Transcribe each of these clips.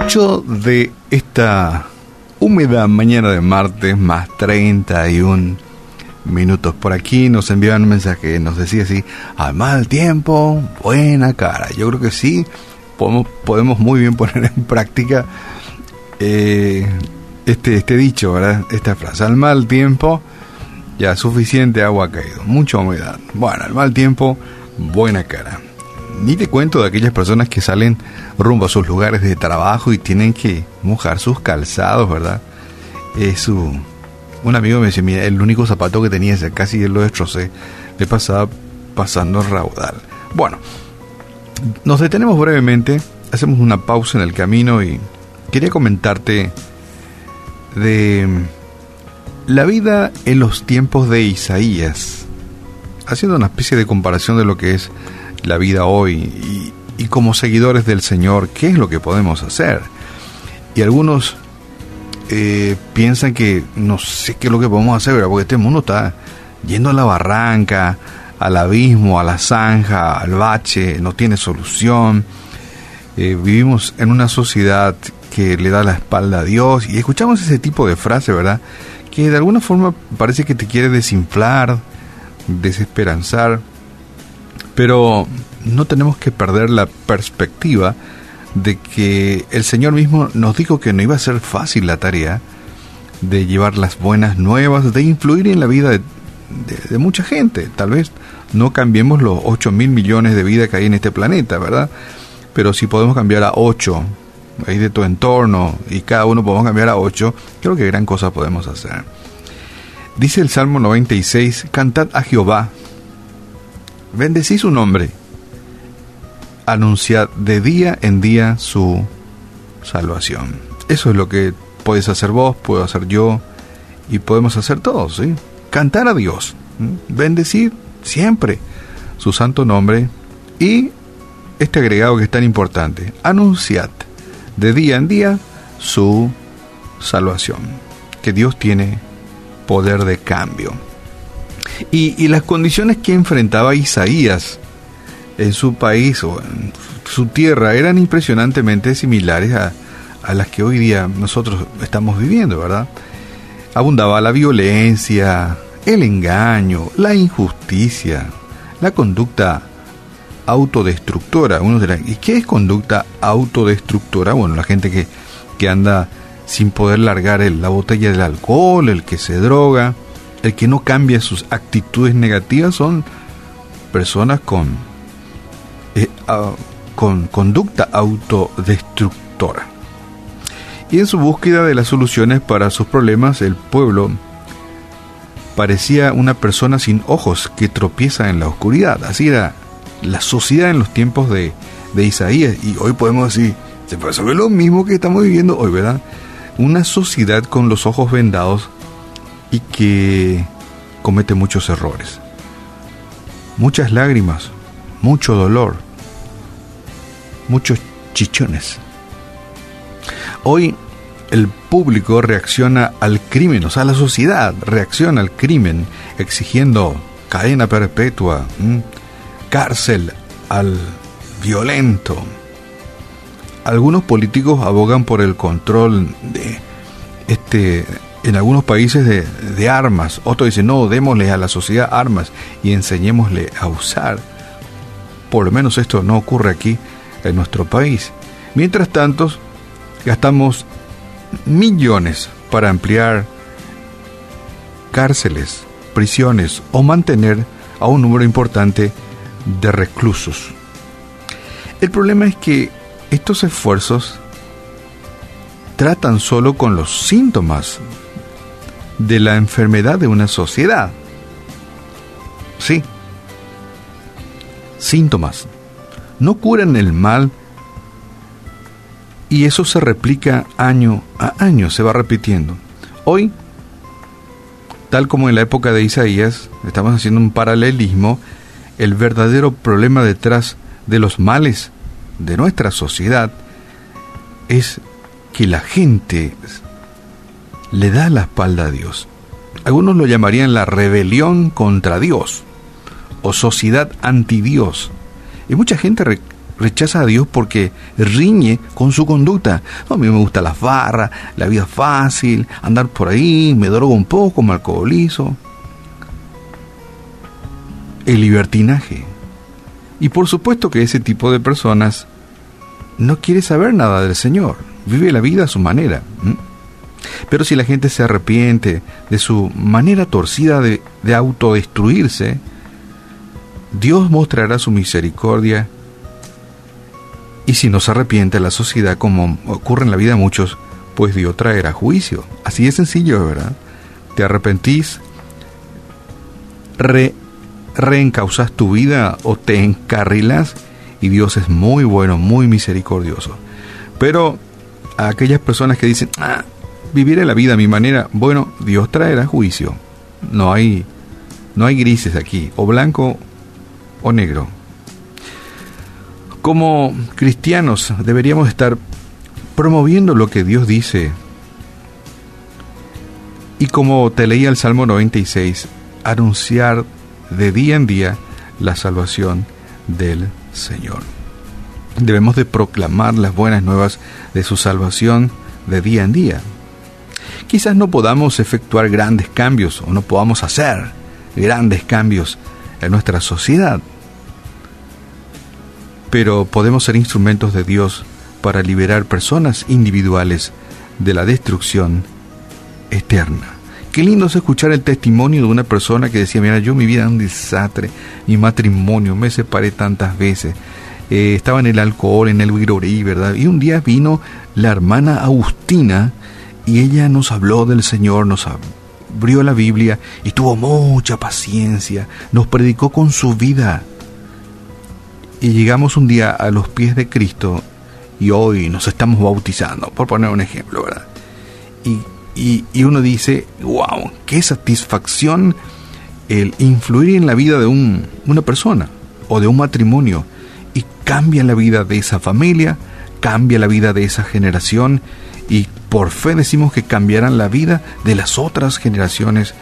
8 de esta húmeda mañana de martes, más 31 minutos por aquí. Nos enviaban un mensaje, nos decía así, al mal tiempo, buena cara. Yo creo que sí, podemos, podemos muy bien poner en práctica eh, este, este dicho, ¿verdad? Esta frase, al mal tiempo, ya suficiente agua ha caído, mucha humedad. Bueno, al mal tiempo, buena cara. Ni te cuento de aquellas personas que salen rumbo a sus lugares de trabajo y tienen que mojar sus calzados, ¿verdad? Es su... Un amigo me decía, mira, el único zapato que tenía, casi lo destrocé, le pasaba pasando raudal. Bueno, nos detenemos brevemente, hacemos una pausa en el camino y quería comentarte de la vida en los tiempos de Isaías, haciendo una especie de comparación de lo que es la vida hoy y, como seguidores del Señor, ¿qué es lo que podemos hacer? Y algunos eh, piensan que no sé qué es lo que podemos hacer, porque este mundo está yendo a la barranca, al abismo, a la zanja, al bache, no tiene solución. Eh, vivimos en una sociedad que le da la espalda a Dios y escuchamos ese tipo de frase, ¿verdad? Que de alguna forma parece que te quiere desinflar, desesperanzar. Pero no tenemos que perder la perspectiva de que el Señor mismo nos dijo que no iba a ser fácil la tarea de llevar las buenas nuevas, de influir en la vida de, mucha gente. Tal vez no cambiemos los 8 mil millones de vidas que hay en este planeta, ¿verdad? Pero si podemos cambiar a 8, ahí de tu entorno, y cada uno podemos cambiar a 8, creo que gran cosa podemos hacer. Dice el Salmo 96, cantad a Jehová, bendecí su nombre, anunciad de día en día su salvación. Eso es lo que puedes hacer vos, puedo hacer yo y podemos hacer todos, ¿sí? Cantar a Dios, bendecir siempre su santo nombre y este agregado que es tan importante, anunciad de día en día su salvación, que Dios tiene poder de cambio. Y, las condiciones que enfrentaba Isaías en su país o en su tierra eran impresionantemente similares a, a las que hoy día nosotros estamos viviendo, ¿verdad? Abundaba la violencia, el engaño, la injusticia, la conducta autodestructora. Uno dirá, ¿y qué es conducta autodestructora? Bueno, la gente que, que anda sin poder largar la botella del alcohol, el que se droga, el que no cambia sus actitudes negativas son personas con, eh, con conducta autodestructora. Y en su búsqueda de las soluciones para sus problemas, el pueblo parecía una persona sin ojos que tropieza en la oscuridad. Así era la sociedad en los tiempos de, de Isaías. Y hoy podemos decir, se ver lo mismo que estamos viviendo hoy, ¿verdad? Una sociedad con los ojos vendados y que comete muchos errores. Muchas lágrimas, mucho dolor, muchos chichones. Hoy el público reacciona al crimen, o sea, la sociedad reacciona al crimen exigiendo cadena perpetua, cárcel al violento. Algunos políticos abogan por el control de este en algunos países de, armas. Otros dicen, no, démosle a la sociedad armas y enseñémosle a usar. Por lo menos esto no ocurre aquí en nuestro país. Mientras tanto, gastamos millones para ampliar cárceles, prisiones o mantener a un número importante de reclusos. El problema es que estos esfuerzos tratan solo con los síntomas de la enfermedad de una sociedad. Sí, síntomas. No curan el mal y eso se replica año a año, se va repitiendo. Hoy, tal como en la época de Isaías, estamos haciendo un paralelismo, el verdadero problema detrás de los males de nuestra sociedad es que la gente le da la espalda a Dios. Algunos lo llamarían la rebelión contra Dios o sociedad anti Dios. Y mucha gente rechaza a Dios porque riñe con su conducta. a mí me gusta las barras, la vida fácil, andar por ahí, me drogo un poco, me alcoholizo. El libertinaje. Y por supuesto que ese tipo de personas no quiere saber nada del Señor, vive la vida a su manera. Pero si la gente se arrepiente de su manera torcida de, de autodestruirse, Dios mostrará su misericordia y si no se arrepiente la sociedad como ocurre en la vida de muchos, pues Dios traerá juicio. Así de sencillo, ¿verdad? Te arrepentís, re, reencausas tu vida o te encarrilas y Dios es muy bueno, muy misericordioso. Pero a aquellas personas que dicen, ah, viviré la vida a mi manera, bueno, Dios traerá juicio. No hay, no hay grises aquí, o blanco o negro. Como cristianos deberíamos estar promoviendo lo que Dios dice. Y como te leía el Salmo 96, anunciar de día en día la salvación del Señor. Debemos de proclamar las buenas nuevas de su salvación de día en día. Quizás no podamos efectuar grandes cambios o no podamos hacer grandes cambios en nuestra sociedad, pero podemos ser instrumentos de Dios para liberar personas individuales de la destrucción eterna. Qué lindo es escuchar el testimonio de una persona que decía, mira, yo mi vida es un desastre, mi matrimonio, me separé tantas veces, eh, estaba en el alcohol, en el virorí, ¿verdad? Y un día vino la hermana Agustina y ella nos habló del Señor, nos abrió la Biblia y tuvo mucha paciencia, nos predicó con su vida y llegamos un día a los pies de Cristo y hoy nos estamos bautizando, por poner un ejemplo, ¿verdad? Y, uno dice, wow, qué satisfacción el influir en la vida de un, una persona o de un matrimonio y cambia la vida de esa familia, cambia la vida de esa generación y por fe decimos que cambiarán la vida de las otras generaciones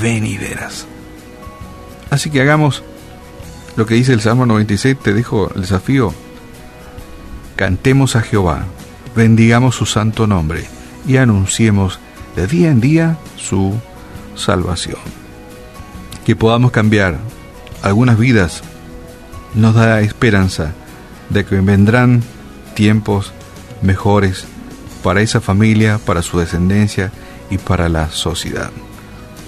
venideras. Así que hagamos lo que dice el Salmo 96, te dejo el desafío. Cantemos a Jehová, bendigamos su santo nombre y anunciemos de día en día su salvación. Que podamos cambiar algunas vidas nos da esperanza de que vendrán tiempos mejores para esa familia, para su descendencia y para la sociedad.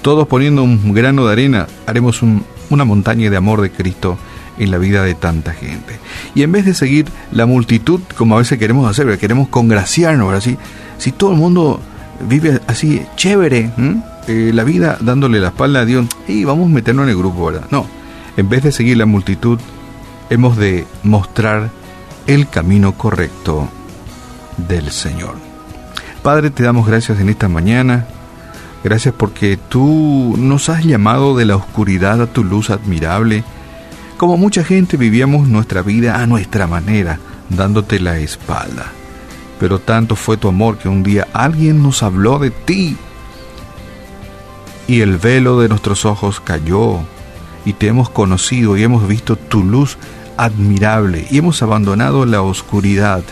Todos poniendo un grano de arena haremos un una montaña de amor de Cristo en la vida de tanta gente. Y en vez de seguir la multitud, como a veces queremos hacer, queremos congraciarnos, así, si todo el mundo vive así, chévere, eh, la vida dándole la espalda a Dios, y vamos a meternos en el grupo, ¿verdad? No, en vez de seguir la multitud, hemos de mostrar el camino correcto del Señor. Padre, te damos gracias en esta mañana Gracias porque tú nos has llamado de la oscuridad a tu luz admirable. Como mucha gente vivíamos nuestra vida a nuestra manera, dándote la espalda. Pero tanto fue tu amor que un día alguien nos habló de ti. Y el velo de nuestros ojos cayó y te hemos conocido y hemos visto tu luz admirable y hemos abandonado la oscuridad.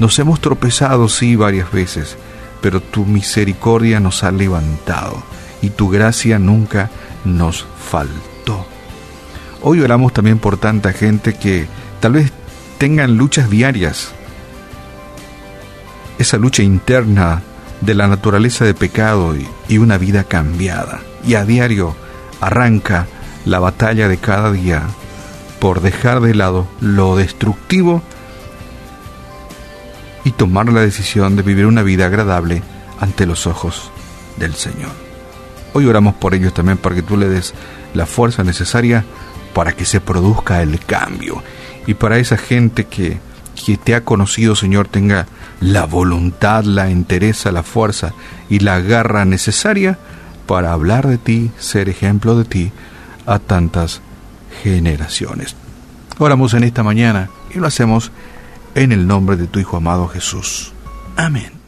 Nos hemos tropezado, sí, varias veces pero tu misericordia nos ha levantado y tu gracia nunca nos faltó. Hoy oramos también por tanta gente que tal vez tengan luchas diarias, esa lucha interna de la naturaleza de pecado y, una vida cambiada. Y a diario arranca la batalla de cada día por dejar de lado lo destructivo y tomar la decisión de vivir una vida agradable ante los ojos del Señor. Hoy oramos por ellos también para que tú le des la fuerza necesaria para que se produzca el cambio. Y para esa gente que, que te ha conocido, Señor, tenga la voluntad, la entereza, la fuerza y la garra necesaria para hablar de ti, ser ejemplo de ti a tantas generaciones. Oramos en esta mañana y lo hacemos en el nombre de tu Hijo amado Jesús. Amén.